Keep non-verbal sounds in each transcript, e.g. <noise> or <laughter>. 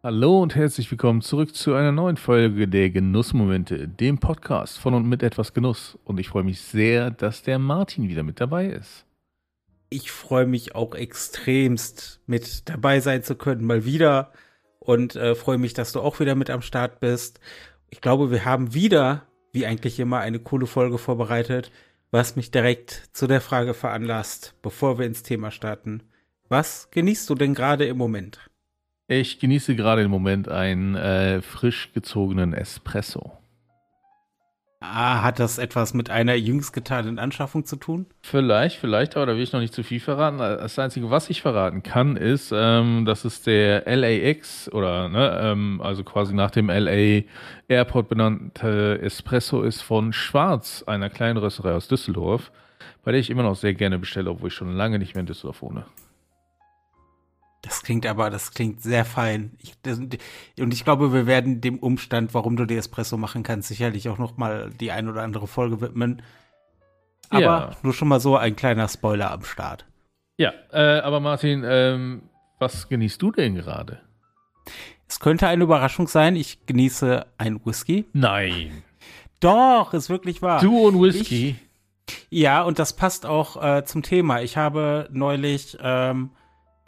Hallo und herzlich willkommen zurück zu einer neuen Folge der Genussmomente, dem Podcast von und mit etwas Genuss. Und ich freue mich sehr, dass der Martin wieder mit dabei ist. Ich freue mich auch extremst mit dabei sein zu können, mal wieder. Und äh, freue mich, dass du auch wieder mit am Start bist. Ich glaube, wir haben wieder, wie eigentlich immer, eine coole Folge vorbereitet, was mich direkt zu der Frage veranlasst, bevor wir ins Thema starten. Was genießt du denn gerade im Moment? Ich genieße gerade im Moment einen äh, frisch gezogenen Espresso. Ah, hat das etwas mit einer jüngst getanen Anschaffung zu tun? Vielleicht, vielleicht, aber da will ich noch nicht zu viel verraten. Das Einzige, was ich verraten kann, ist, ähm, dass es der LAX oder, ne, ähm, also quasi nach dem LA Airport benannte Espresso ist von Schwarz, einer kleinen Rösterei aus Düsseldorf, bei der ich immer noch sehr gerne bestelle, obwohl ich schon lange nicht mehr in Düsseldorf wohne. Das klingt aber, das klingt sehr fein. Ich, das, und ich glaube, wir werden dem Umstand, warum du die Espresso machen kannst, sicherlich auch noch mal die ein oder andere Folge widmen. Aber ja. nur schon mal so ein kleiner Spoiler am Start. Ja, äh, aber Martin, ähm, was genießt du denn gerade? Es könnte eine Überraschung sein. Ich genieße ein Whisky. Nein. Doch, ist wirklich wahr. Du und Whisky. Ich, ja, und das passt auch äh, zum Thema. Ich habe neulich ähm,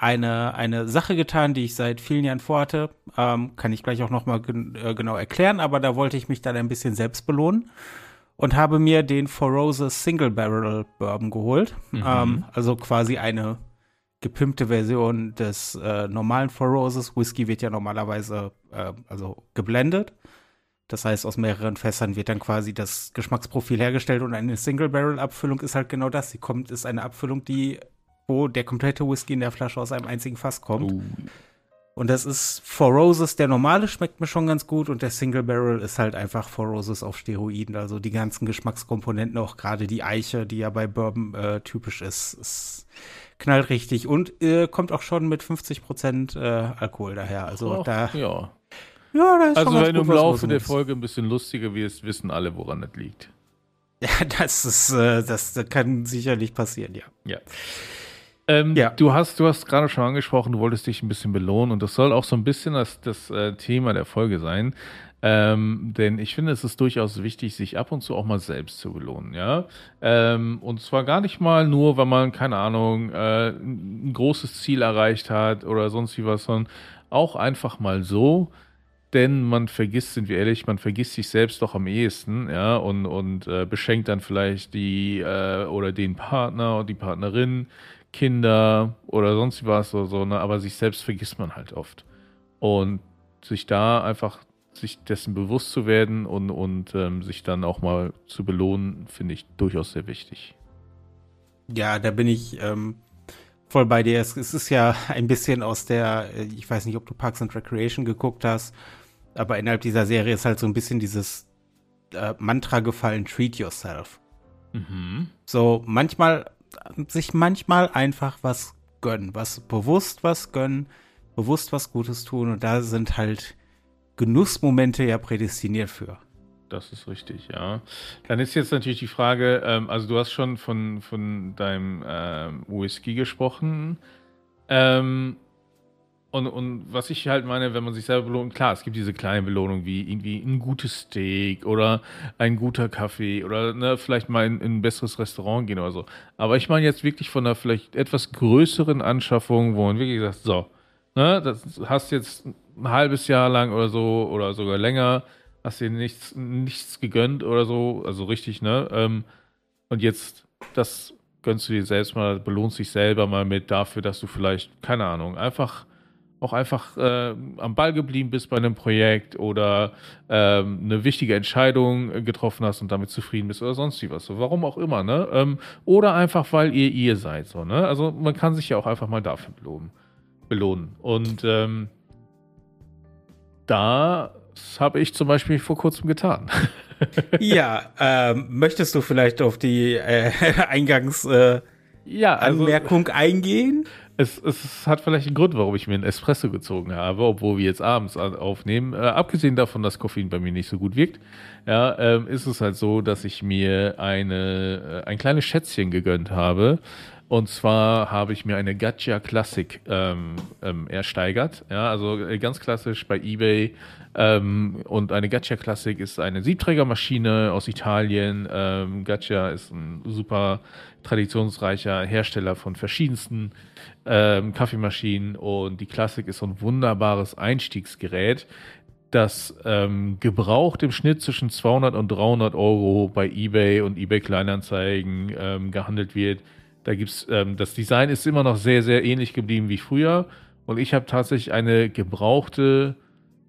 eine, eine Sache getan, die ich seit vielen Jahren vorhatte. Ähm, kann ich gleich auch noch mal gen äh, genau erklären, aber da wollte ich mich dann ein bisschen selbst belohnen und habe mir den Four Roses Single Barrel Bourbon geholt. Mhm. Ähm, also quasi eine gepimpte Version des äh, normalen Four Roses. Whisky wird ja normalerweise äh, also geblendet. Das heißt, aus mehreren Fässern wird dann quasi das Geschmacksprofil hergestellt und eine Single Barrel Abfüllung ist halt genau das. Sie kommt, ist eine Abfüllung, die wo der komplette Whisky in der Flasche aus einem einzigen Fass kommt. Uh. Und das ist Four Roses, der normale schmeckt mir schon ganz gut und der Single Barrel ist halt einfach Four Roses auf Steroiden. Also die ganzen Geschmackskomponenten, auch gerade die Eiche, die ja bei Bourbon äh, typisch ist, ist knallt richtig und äh, kommt auch schon mit 50 Prozent äh, Alkohol daher. Also Och, da. Ja. Ja, das ist Also wenn du im Laufe der Folge ein bisschen lustiger wirst, wissen alle, woran das liegt. Ja, <laughs> das ist, äh, das, das kann sicherlich passieren, ja. Ja. Ähm, ja. Du hast, du hast gerade schon angesprochen, du wolltest dich ein bisschen belohnen und das soll auch so ein bisschen das, das äh, Thema der Folge sein. Ähm, denn ich finde, es ist durchaus wichtig, sich ab und zu auch mal selbst zu belohnen, ja. Ähm, und zwar gar nicht mal nur, wenn man, keine Ahnung, äh, ein großes Ziel erreicht hat oder sonst wie was, sondern auch einfach mal so, denn man vergisst, sind wir ehrlich, man vergisst sich selbst doch am ehesten, ja, und, und äh, beschenkt dann vielleicht die äh, oder den Partner und die Partnerin Kinder oder sonst was oder so, ne? aber sich selbst vergisst man halt oft. Und sich da einfach sich dessen bewusst zu werden und, und ähm, sich dann auch mal zu belohnen, finde ich durchaus sehr wichtig. Ja, da bin ich ähm, voll bei dir. Es, es, ist ja <laughs> ein bisschen aus der, äh, ich weiß nicht, ob du Parks and Recreation geguckt hast, aber innerhalb dieser Serie ist halt so ein bisschen dieses äh, Mantra gefallen, treat yourself. Mhm. So, manchmal sich manchmal einfach was gönnen, was bewusst was gönnen, bewusst was Gutes tun und da sind halt Genussmomente ja prädestiniert für. Das ist richtig, ja. Dann ist jetzt natürlich die Frage, ähm, also du hast schon von, von deinem ähm, Whisky gesprochen. Ähm, und, und was ich halt meine, wenn man sich selber belohnt, klar, es gibt diese kleinen Belohnungen wie irgendwie ein gutes Steak oder ein guter Kaffee oder ne, vielleicht mal in, in, ein besseres Restaurant gehen oder so. Aber ich meine jetzt wirklich von einer vielleicht etwas größeren Anschaffung, wo man wirklich sagt, so, ne, das hast jetzt ein halbes Jahr lang oder so oder sogar länger, hast dir nichts, nichts gegönnt oder so, also richtig, ne? Ähm, und jetzt das gönnst du dir selbst mal, belohnst dich selber mal mit dafür, dass du vielleicht, keine Ahnung, einfach auch einfach äh, am Ball geblieben bist bei einem Projekt oder ähm, eine wichtige Entscheidung getroffen hast und damit zufrieden bist oder sonst wie was. So, warum auch immer, ne? Ähm, oder einfach, weil ihr ihr seid, so, ne? Also man kann sich ja auch einfach mal dafür belohnen. belohnen. Und ähm, das habe ich zum Beispiel vor kurzem getan. <laughs> ja, ähm, möchtest du vielleicht auf die äh, <laughs> Eingangs äh, ja, also, Anmerkung eingehen? Es, es hat vielleicht einen Grund, warum ich mir einen Espresso gezogen habe, obwohl wir jetzt abends aufnehmen. Äh, abgesehen davon, dass Koffein bei mir nicht so gut wirkt, ja, ähm, ist es halt so, dass ich mir eine, äh, ein kleines Schätzchen gegönnt habe. Und zwar habe ich mir eine Gacha Classic ähm, ähm, ersteigert. Ja, also äh, ganz klassisch bei eBay. Ähm, und eine Gacha Classic ist eine Siebträgermaschine aus Italien. Ähm, Gacha ist ein super traditionsreicher Hersteller von verschiedensten ähm, Kaffeemaschinen. Und die Classic ist so ein wunderbares Einstiegsgerät, das ähm, gebraucht im Schnitt zwischen 200 und 300 Euro bei eBay und eBay Kleinanzeigen ähm, gehandelt wird da gibt's, ähm, das Design ist immer noch sehr, sehr ähnlich geblieben wie früher. Und ich habe tatsächlich eine gebrauchte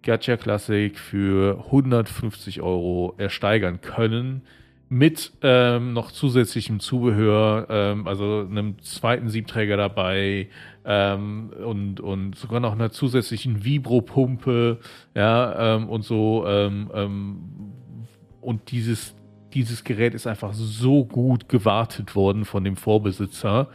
Gacha Classic für 150 Euro ersteigern können. Mit ähm, noch zusätzlichem Zubehör, ähm, also einem zweiten Siebträger dabei ähm, und, und sogar noch einer zusätzlichen Vibro-Pumpe, ja, ähm, und so. Ähm, ähm, und dieses dieses Gerät ist einfach so gut gewartet worden von dem Vorbesitzer.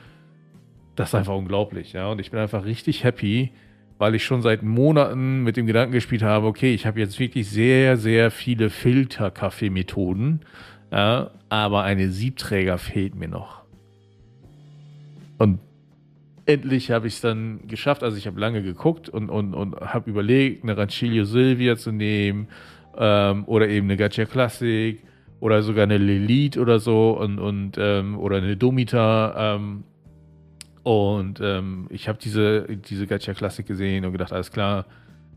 Das ist einfach unglaublich, ja. Und ich bin einfach richtig happy, weil ich schon seit Monaten mit dem Gedanken gespielt habe, okay, ich habe jetzt wirklich sehr, sehr viele Filterkaffeemethoden, ja, aber eine Siebträger fehlt mir noch. Und endlich habe ich es dann geschafft. Also ich habe lange geguckt und, und, und habe überlegt, eine Rancilio Silvia zu nehmen ähm, oder eben eine Gacha Classic oder sogar eine Lilith oder so und, und ähm, oder eine Domita. Ähm, und ähm, ich habe diese, diese Gacha Klassik gesehen und gedacht, alles klar,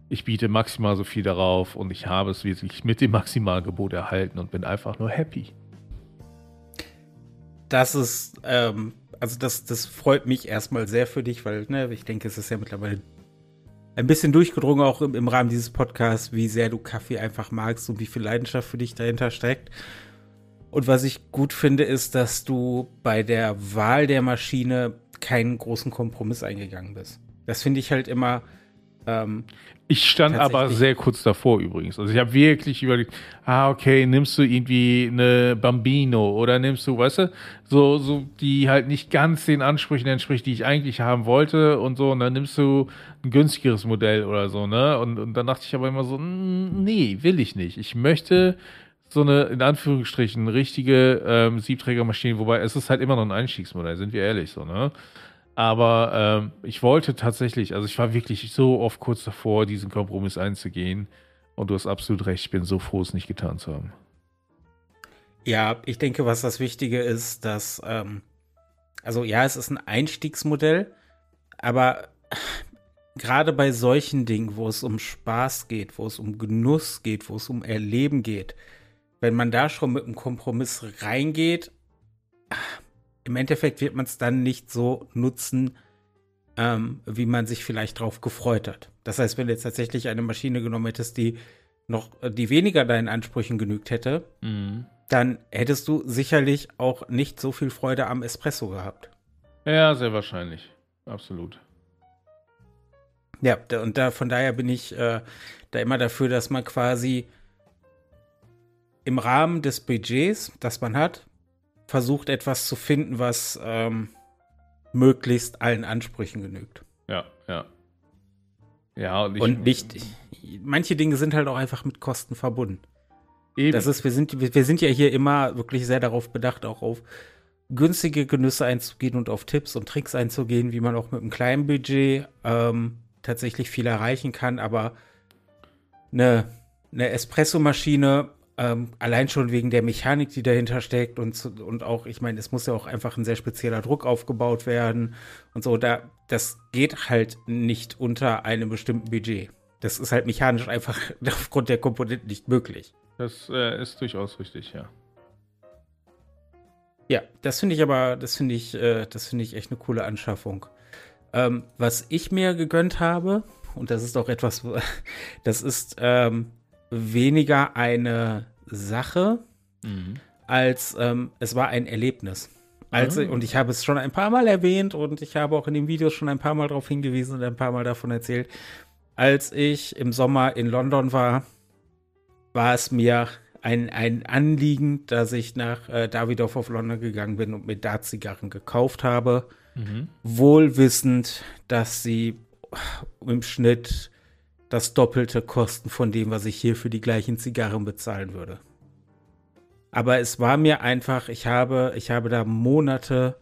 ich biete maximal so viel darauf und ich habe es wirklich mit dem Maximalgebot erhalten und bin einfach nur happy. Das ist, ähm, also das, das freut mich erstmal sehr für dich, weil ne, ich denke, es ist ja mittlerweile ein bisschen durchgedrungen, auch im, im, Rahmen dieses Podcasts, wie sehr du Kaffee einfach magst und wie viel Leidenschaft für dich dahinter steckt. Und was ich gut finde, ist, dass du bei der Wahl der Maschine keinen großen Kompromiss eingegangen bist. Das finde ich halt immer. Ähm, ich stand aber sehr kurz davor übrigens. Also ich habe wirklich überlegt, ah, okay, nimmst du irgendwie eine Bambino oder nimmst du, weißt du, so, so, die halt nicht ganz den Ansprüchen entspricht, die ich eigentlich haben wollte und so, und dann nimmst du ein günstigeres Modell oder so, ne? Und, und dann dachte ich aber immer so, nee, will ich nicht. Ich möchte so eine, in Anführungsstrichen, richtige ähm, Siebträgermaschine, wobei es ist halt immer noch ein Einstiegsmodell, sind wir ehrlich so, ne? Aber ähm, ich wollte tatsächlich, also ich war wirklich so oft kurz davor, diesen Kompromiss einzugehen. Und du hast absolut recht, ich bin so froh, es nicht getan zu haben. Ja, ich denke, was das Wichtige ist, dass, ähm, also ja, es ist ein Einstiegsmodell, aber gerade bei solchen Dingen, wo es um Spaß geht, wo es um Genuss geht, wo es um Erleben geht, wenn man da schon mit einem Kompromiss reingeht, im Endeffekt wird man es dann nicht so nutzen, ähm, wie man sich vielleicht drauf gefreut hat. Das heißt, wenn du jetzt tatsächlich eine Maschine genommen hättest, die noch, die weniger deinen Ansprüchen genügt hätte, mhm. dann hättest du sicherlich auch nicht so viel Freude am Espresso gehabt. Ja, sehr wahrscheinlich. Absolut. Ja, und da, von daher bin ich äh, da immer dafür, dass man quasi im Rahmen des Budgets, das man hat, versucht etwas zu finden, was ähm, möglichst allen Ansprüchen genügt. Ja, ja. Ja, und, ich, und nicht, manche Dinge sind halt auch einfach mit Kosten verbunden. Eben. Das ist, wir sind, wir sind ja hier immer wirklich sehr darauf bedacht, auch auf günstige Genüsse einzugehen und auf Tipps und Tricks einzugehen, wie man auch mit einem kleinen Budget ähm, tatsächlich viel erreichen kann. Aber eine, eine Espressomaschine ähm, allein schon wegen der Mechanik, die dahinter steckt und, und auch, ich meine, es muss ja auch einfach ein sehr spezieller Druck aufgebaut werden und so. Da, das geht halt nicht unter einem bestimmten Budget. Das ist halt mechanisch einfach <laughs> aufgrund der Komponenten nicht möglich. Das äh, ist durchaus richtig, ja. Ja, das finde ich aber, das finde ich, äh, das finde ich echt eine coole Anschaffung. Ähm, was ich mir gegönnt habe, und das ist auch etwas, <laughs> das ist ähm, weniger eine Sache, mhm. als ähm, es war ein Erlebnis. Als, oh. Und ich habe es schon ein paar Mal erwähnt und ich habe auch in den Videos schon ein paar Mal darauf hingewiesen und ein paar Mal davon erzählt. Als ich im Sommer in London war, war es mir ein, ein Anliegen, dass ich nach äh, Davidoff auf London gegangen bin und mir da Zigarren gekauft habe. Mhm. Wohlwissend, dass sie im Schnitt das Doppelte kosten von dem, was ich hier für die gleichen Zigarren bezahlen würde. Aber es war mir einfach, ich habe, ich habe da Monate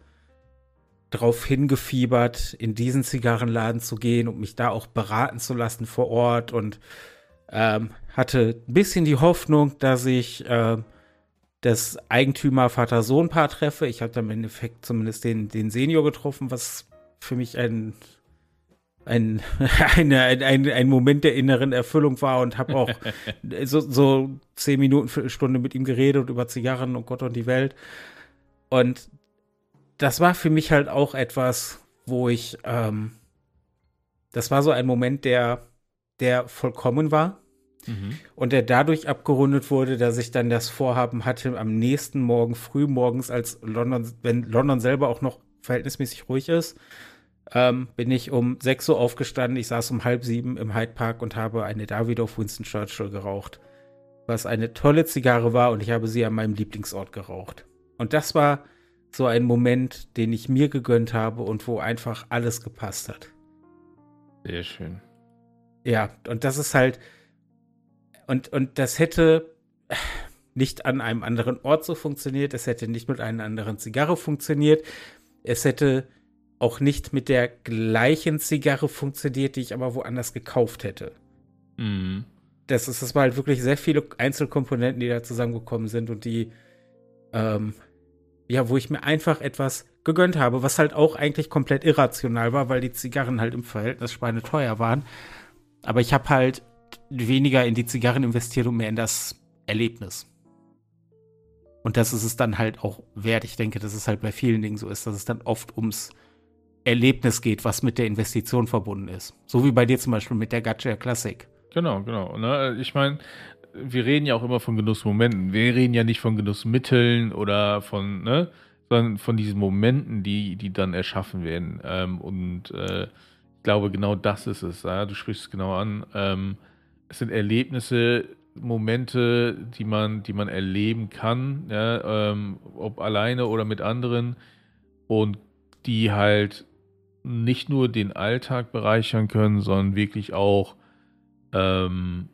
drauf hingefiebert, in diesen Zigarrenladen zu gehen und mich da auch beraten zu lassen vor Ort und ähm, hatte ein bisschen die Hoffnung, dass ich äh, das Eigentümer-Vater-Sohn-Paar treffe. Ich habe dann im Endeffekt zumindest den, den Senior getroffen, was für mich ein, ein, <laughs> eine, ein, ein Moment der inneren Erfüllung war und habe auch <laughs> so, so zehn Minuten, Viertelstunde mit ihm geredet und über Zigarren und Gott und die Welt. Und das war für mich halt auch etwas, wo ich, ähm, das war so ein Moment, der, der vollkommen war. Mhm. Und der dadurch abgerundet wurde, dass ich dann das Vorhaben hatte, am nächsten Morgen früh morgens, als London, wenn London selber auch noch verhältnismäßig ruhig ist, ähm, bin ich um 6 Uhr aufgestanden. Ich saß um halb sieben im Hyde Park und habe eine Davidoff Winston Churchill geraucht. Was eine tolle Zigarre war und ich habe sie an meinem Lieblingsort geraucht. Und das war so ein Moment, den ich mir gegönnt habe und wo einfach alles gepasst hat. Sehr schön. Ja, und das ist halt, und, und das hätte nicht an einem anderen Ort so funktioniert, es hätte nicht mit einer anderen Zigarre funktioniert, es hätte auch nicht mit der gleichen Zigarre funktioniert, die ich aber woanders gekauft hätte. Mhm. Das ist, das war halt wirklich sehr viele Einzelkomponenten, die da zusammengekommen sind und die, ähm, ja, wo ich mir einfach etwas gegönnt habe, was halt auch eigentlich komplett irrational war, weil die Zigarren halt im Verhältnis schweineteuer waren. Aber ich habe halt weniger in die Zigarren investiert und mehr in das Erlebnis. Und das ist es dann halt auch wert. Ich denke, dass es halt bei vielen Dingen so ist, dass es dann oft ums Erlebnis geht, was mit der Investition verbunden ist. So wie bei dir zum Beispiel mit der Gacha Classic. Genau, genau. Ne? Ich meine, wir reden ja auch immer von Genussmomenten. Wir reden ja nicht von Genussmitteln oder von, ne, sondern von diesen Momenten, die, die dann erschaffen werden. Ähm, und äh, ich glaube, genau das ist es. Ja? Du sprichst es genau an. Ähm, es sind Erlebnisse, Momente, die man, die man erleben kann, ja, ähm, ob alleine oder mit anderen und die halt nicht nur den Alltag bereichern können, sondern wirklich auch, ähm,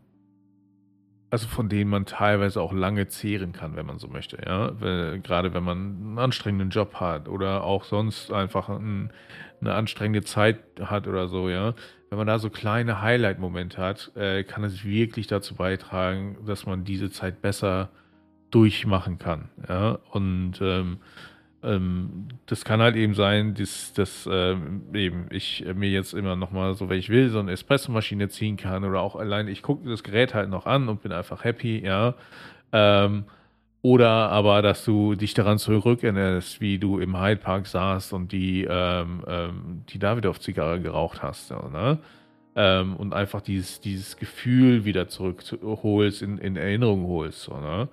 also von denen man teilweise auch lange zehren kann, wenn man so möchte, ja, Weil, gerade wenn man einen anstrengenden Job hat oder auch sonst einfach ein, eine anstrengende Zeit hat oder so, ja, wenn man da so kleine Highlight-Momente hat, äh, kann es wirklich dazu beitragen, dass man diese Zeit besser durchmachen kann. Ja? Und ähm, ähm, das kann halt eben sein, dass, dass ähm, eben ich mir jetzt immer nochmal so, wenn ich will, so eine Espressomaschine ziehen kann oder auch allein, ich gucke das Gerät halt noch an und bin einfach happy, ja. Ähm, oder aber, dass du dich daran zurückerinnerst, wie du im Hyde Park saßt und die, ähm, ähm, die Davidoff-Zigarre geraucht hast. Ja, ne? ähm, und einfach dieses, dieses Gefühl wieder zurückholst, in, in Erinnerung holst. So, ne?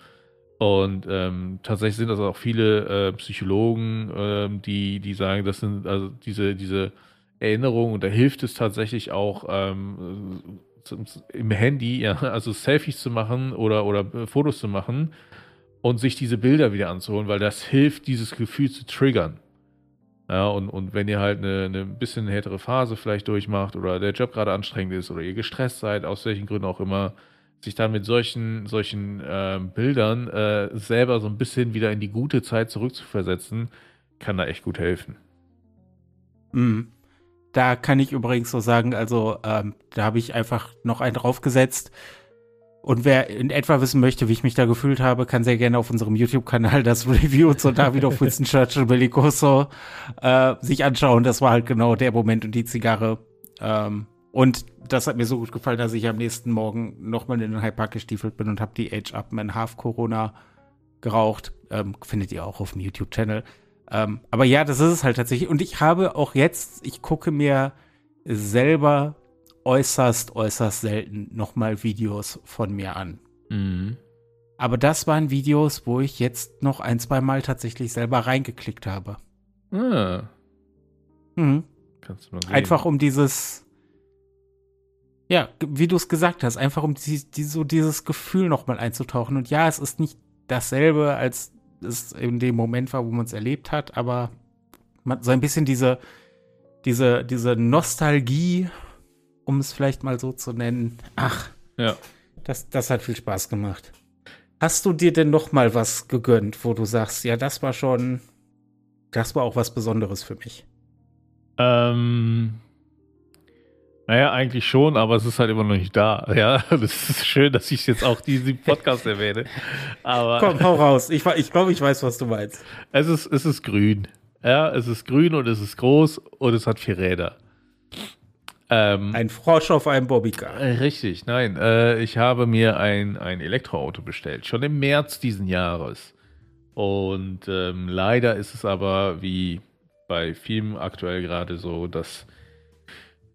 Und ähm, tatsächlich sind das auch viele äh, Psychologen, äh, die, die sagen, das sind also diese, diese Erinnerungen und da hilft es tatsächlich auch ähm, im Handy, <laughs> ja, also Selfies zu machen oder, oder äh, Fotos zu machen und sich diese Bilder wieder anzuholen, weil das hilft, dieses Gefühl zu triggern. Ja, und, und wenn ihr halt eine, eine bisschen härtere Phase vielleicht durchmacht oder der Job gerade anstrengend ist oder ihr gestresst seid, aus welchen Gründen auch immer, sich dann mit solchen, solchen äh, Bildern äh, selber so ein bisschen wieder in die gute Zeit zurückzuversetzen, kann da echt gut helfen. Mhm. Da kann ich übrigens so sagen, also ähm, da habe ich einfach noch einen draufgesetzt. Und wer in etwa wissen möchte, wie ich mich da gefühlt habe, kann sehr gerne auf unserem YouTube-Kanal das <laughs> Review zu David of Winston Churchill Bellicoso äh, sich anschauen. Das war halt genau der Moment und die Zigarre. Ähm, und das hat mir so gut gefallen, dass ich am nächsten Morgen nochmal in den Hyde Park gestiefelt bin und habe die Age Upman Half Corona geraucht. Ähm, findet ihr auch auf dem YouTube-Channel. Ähm, aber ja, das ist es halt tatsächlich. Und ich habe auch jetzt, ich gucke mir selber äußerst, äußerst selten nochmal Videos von mir an. Mhm. Aber das waren Videos, wo ich jetzt noch ein, zwei Mal tatsächlich selber reingeklickt habe. Ah. Mhm. Kannst du mal sehen. Einfach um dieses, ja, wie du es gesagt hast, einfach um die, die, so dieses Gefühl nochmal einzutauchen. Und ja, es ist nicht dasselbe, als es in dem Moment war, wo man es erlebt hat, aber man, so ein bisschen diese, diese, diese Nostalgie um es vielleicht mal so zu nennen. Ach, ja. das, das hat viel Spaß gemacht. Hast du dir denn noch mal was gegönnt, wo du sagst, ja, das war schon, das war auch was Besonderes für mich? Ähm, naja, eigentlich schon, aber es ist halt immer noch nicht da. <laughs> Ja, das ist schön, dass ich jetzt auch diesen Podcast erwähne. Aber Komm, hau raus. Ich, ich glaube, ich weiß, was du meinst. Es ist, es ist grün. Ja, es ist grün und es ist groß und es hat vier Räder. Ähm, ein Frosch auf einem Bobbycar. Richtig, nein. Äh, ich habe mir ein, ein Elektroauto bestellt, schon im März diesen Jahres. Und ähm, leider ist es aber, wie bei vielen aktuell gerade so, dass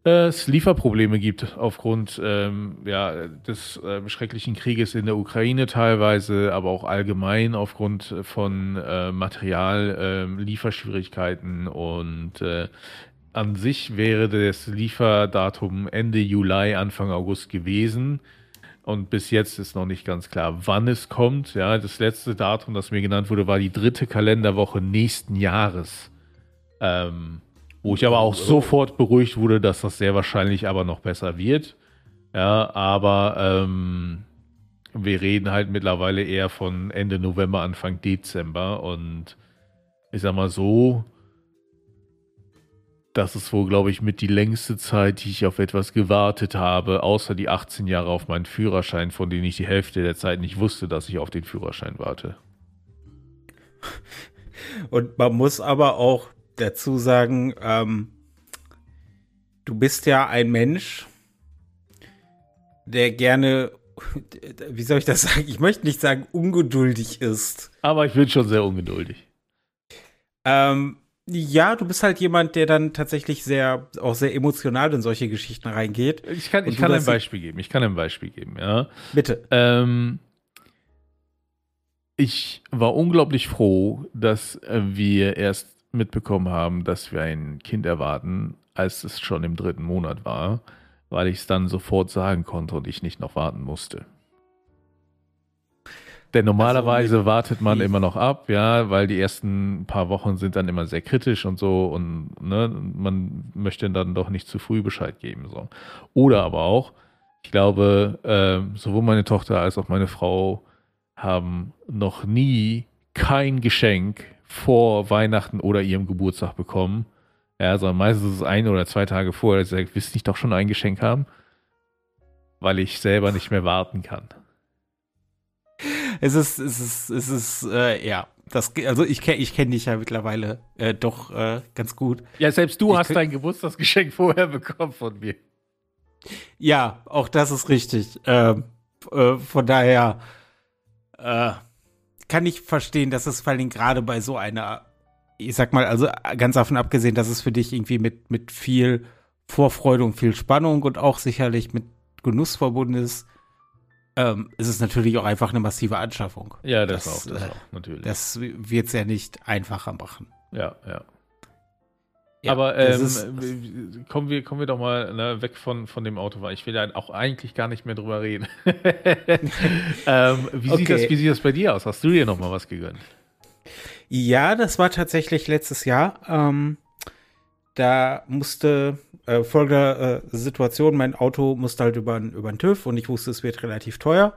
es Lieferprobleme gibt aufgrund ähm, ja, des äh, schrecklichen Krieges in der Ukraine teilweise, aber auch allgemein aufgrund von äh, Material, äh, Lieferschwierigkeiten und äh, an sich wäre das Lieferdatum Ende Juli, Anfang August gewesen. Und bis jetzt ist noch nicht ganz klar, wann es kommt. Ja, das letzte Datum, das mir genannt wurde, war die dritte Kalenderwoche nächsten Jahres. Ähm, wo ich aber auch sofort beruhigt wurde, dass das sehr wahrscheinlich aber noch besser wird. Ja, aber ähm, wir reden halt mittlerweile eher von Ende November, Anfang Dezember. Und ich sag mal so, das ist wohl, glaube ich, mit die längste Zeit, die ich auf etwas gewartet habe, außer die 18 Jahre auf meinen Führerschein, von denen ich die Hälfte der Zeit nicht wusste, dass ich auf den Führerschein warte. Und man muss aber auch dazu sagen, ähm, du bist ja ein Mensch, der gerne, <laughs> wie soll ich das sagen? Ich möchte nicht sagen ungeduldig ist. Aber ich bin schon sehr ungeduldig. Ähm, ja, du bist halt jemand, der dann tatsächlich sehr, auch sehr emotional in solche Geschichten reingeht. Ich kann, ich kann ein Beispiel geben. Ich kann ein Beispiel geben, ja. Bitte. Ähm, ich war unglaublich froh, dass wir erst mitbekommen haben, dass wir ein Kind erwarten, als es schon im dritten Monat war, weil ich es dann sofort sagen konnte und ich nicht noch warten musste. Denn normalerweise also, wartet man immer noch ab, ja, weil die ersten paar Wochen sind dann immer sehr kritisch und so und ne, man möchte dann doch nicht zu früh Bescheid geben. So. Oder aber auch, ich glaube, äh, sowohl meine Tochter als auch meine Frau haben noch nie kein Geschenk vor Weihnachten oder ihrem Geburtstag bekommen. Ja, sondern meistens ist es ein oder zwei Tage vorher, dass sie sagt, willst du nicht doch schon ein Geschenk haben? Weil ich selber nicht mehr warten kann. Es ist, es ist, es ist, äh, ja. Das, also ich kenne ich kenn dich ja mittlerweile äh, doch äh, ganz gut. Ja, selbst du ich hast dein Geburtstagsgeschenk vorher bekommen von mir. Ja, auch das ist richtig. Ähm, äh, von daher, äh, kann ich verstehen, dass es vor allem gerade bei so einer, ich sag mal, also ganz davon abgesehen, dass es für dich irgendwie mit, mit viel Vorfreude und viel Spannung und auch sicherlich mit Genuss verbunden ist, ähm, ist es natürlich auch einfach eine massive Anschaffung. Ja, das, das auch, das äh, auch, natürlich. Das wird es ja nicht einfacher machen. Ja, ja. Ja, Aber ähm, ist, kommen, wir, kommen wir doch mal ne, weg von, von dem Auto, weil ich will ja auch eigentlich gar nicht mehr drüber reden. <laughs> ähm, wie, okay. sieht das, wie sieht das bei dir aus? Hast du dir noch mal was gegönnt? Ja, das war tatsächlich letztes Jahr. Ähm, da musste äh, folgende äh, Situation, mein Auto musste halt über, über den TÜV und ich wusste, es wird relativ teuer.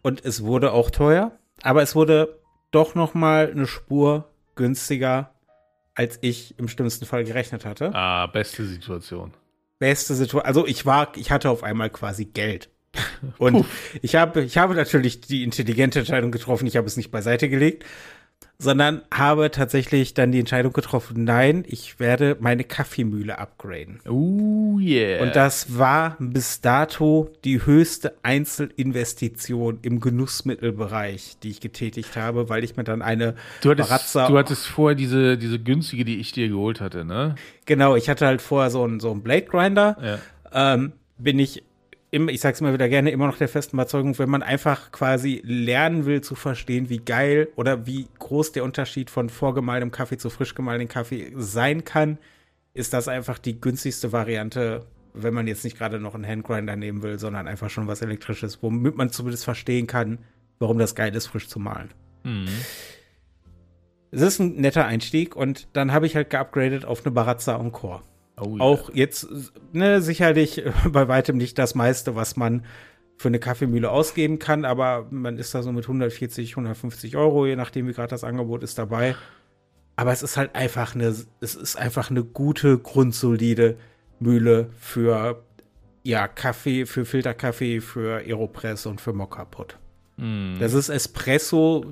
Und es wurde auch teuer, aber es wurde doch noch mal eine Spur günstiger als ich im schlimmsten Fall gerechnet hatte. Ah, beste Situation. Beste Situation. Also ich war, ich hatte auf einmal quasi Geld. Und ich habe, ich habe natürlich die intelligente Entscheidung getroffen, ich habe es nicht beiseite gelegt, sondern habe tatsächlich dann die Entscheidung getroffen, nein, ich werde meine Kaffeemühle upgraden. Oh yeah. Und das war bis dato die höchste Einzelinvestition im Genussmittelbereich, die ich getätigt habe, weil ich mir dann eine du hattest, Barazza Du hattest vorher diese, diese günstige, die ich dir geholt hatte, ne? Genau, ich hatte halt vorher so einen, so einen Blade Grinder. Ja. Ähm, bin ich im, ich sag's immer wieder gerne, immer noch der festen Überzeugung, wenn man einfach quasi lernen will zu verstehen, wie geil oder wie groß der Unterschied von vorgemahlenem Kaffee zu frisch gemahlenem Kaffee sein kann, ist das einfach die günstigste Variante, wenn man jetzt nicht gerade noch einen Handgrinder nehmen will, sondern einfach schon was elektrisches, womit man zumindest verstehen kann, warum das geil ist, frisch zu mahlen. Mhm. Es ist ein netter Einstieg und dann habe ich halt geupgradet auf eine Barazza Encore. Oh, Auch jetzt, ne, sicherlich <laughs> bei weitem nicht das meiste, was man für eine Kaffeemühle ausgeben kann, aber man ist da so mit 140, 150 Euro, je nachdem, wie gerade das Angebot ist, dabei. aber es ist halt einfach eine, es ist einfach eine gute, grundsolide Mühle für ja, Kaffee, für Filterkaffee, für Aeropress und für Mokkapot. Mm. Das ist Espresso,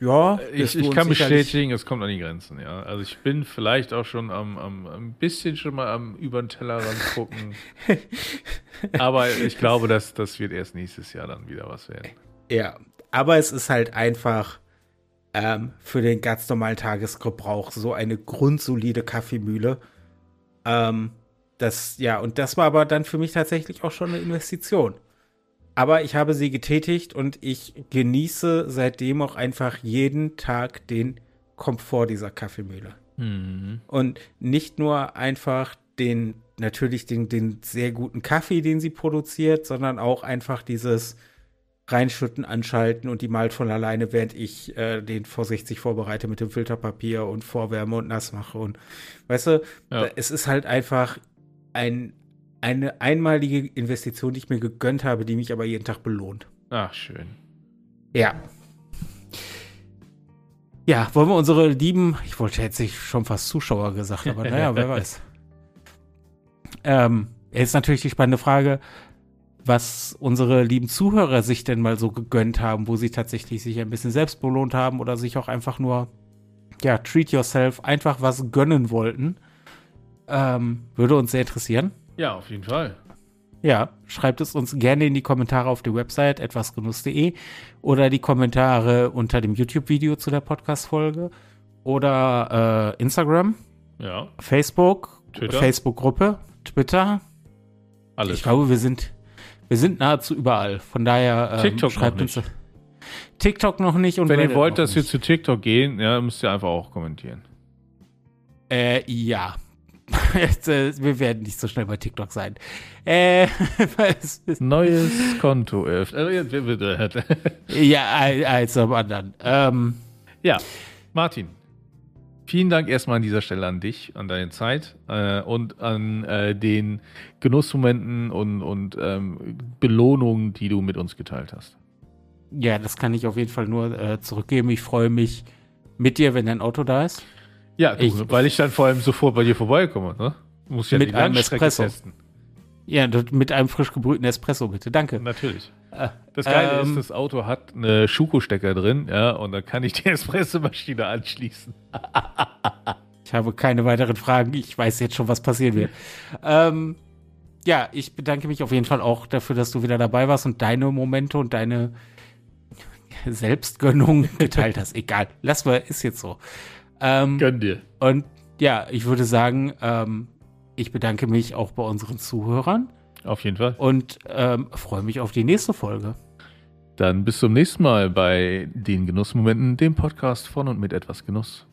ja. Ich, ich kann bestätigen, es kommt an die Grenzen, ja. Also ich bin vielleicht auch schon am, am ein bisschen schon mal am über den Tellerrand gucken. <laughs> aber ich glaube, dass das wird erst nächstes Jahr dann wieder was werden. Ja, aber es ist halt einfach ähm, für den ganz normalen Tagesgebrauch so eine grundsolide Kaffeemühle. Ähm, das, ja, und das war aber dann für mich tatsächlich auch schon eine Investition. Aber ich habe sie getätigt und ich genieße seitdem auch einfach jeden Tag den Komfort dieser Kaffeemühle. Mhm. Und nicht nur einfach den, natürlich den, den sehr guten Kaffee, den sie produziert, sondern auch einfach dieses reinschütten, anschalten und die malt von alleine, während ich äh, den vorsichtig vorbereite mit dem Filterpapier und vorwärme und nass mache. Und weißt du, ja. es ist halt einfach ein eine einmalige Investition, die ich mir gegönnt habe, die mich aber jeden Tag belohnt. Ach, schön. Ja. Ja, wollen wir unsere lieben, ich wollte jetzt schon fast Zuschauer gesagt, aber naja, <laughs> wer weiß. Ähm, jetzt natürlich die spannende Frage, was unsere lieben Zuhörer sich denn mal so gegönnt haben, wo sie tatsächlich sich ein bisschen selbst belohnt haben oder sich auch einfach nur, ja, treat yourself, einfach was gönnen wollten. Ähm, würde uns sehr interessieren. Ja, auf jeden Fall. Ja, schreibt es uns gerne in die Kommentare auf der Website etwasgenuss.de oder die Kommentare unter dem YouTube-Video zu der Podcast-Folge oder äh, Instagram, ja. Facebook, Facebook-Gruppe, Twitter. Alles. Ich glaube, wir sind, wir sind nahezu überall. Von daher ähm, TikTok schreibt uns. TikTok noch nicht. Und wenn ihr wollt, dass wir zu TikTok gehen, ja, müsst ihr einfach auch kommentieren. Äh, ja. <laughs> Äh, wir werden nicht so schnell bei TikTok sein. Äh, <laughs> Neues Konto öffnen. <laughs> ja, eins am anderen. Ähm, ja, Martin. Vielen Dank erstmal an dieser Stelle an dich, an deine Zeit äh, und an äh, den Genussmomenten und, und ähm, Belohnungen, die du mit uns geteilt hast. Ja, das kann ich auf jeden Fall nur äh, zurückgeben. Ich freue mich mit dir, wenn dein Auto da ist. Ja, du, ich, weil ich dann vor allem sofort bei dir vorbeikomme, ne? Muss ja mit einem Espresso. Testen. Ja, mit einem frisch gebrühten Espresso, bitte. Danke. Natürlich. Äh, das Geile ähm, ist, das Auto hat eine Schuko-Stecker drin, ja, und dann kann ich die <laughs> Espressomaschine anschließen. <laughs> ich habe keine weiteren Fragen. Ich weiß jetzt schon, was passieren wird. ähm, ja, ich bedanke mich auf jeden Fall auch dafür, dass du wieder dabei warst und deine Momente und deine <laughs> Selbstgönnung geteilt hast. Egal, lass mal, ist jetzt so. Ähm, Gönn dir. Und ja, ich würde sagen, ähm, ich bedanke mich auch bei unseren Zuhörern. Auf jeden Fall. Und ähm, freue mich auf die nächste Folge. Dann bis zum nächsten Mal bei den Genussmomenten, dem Podcast von und mit etwas Genuss.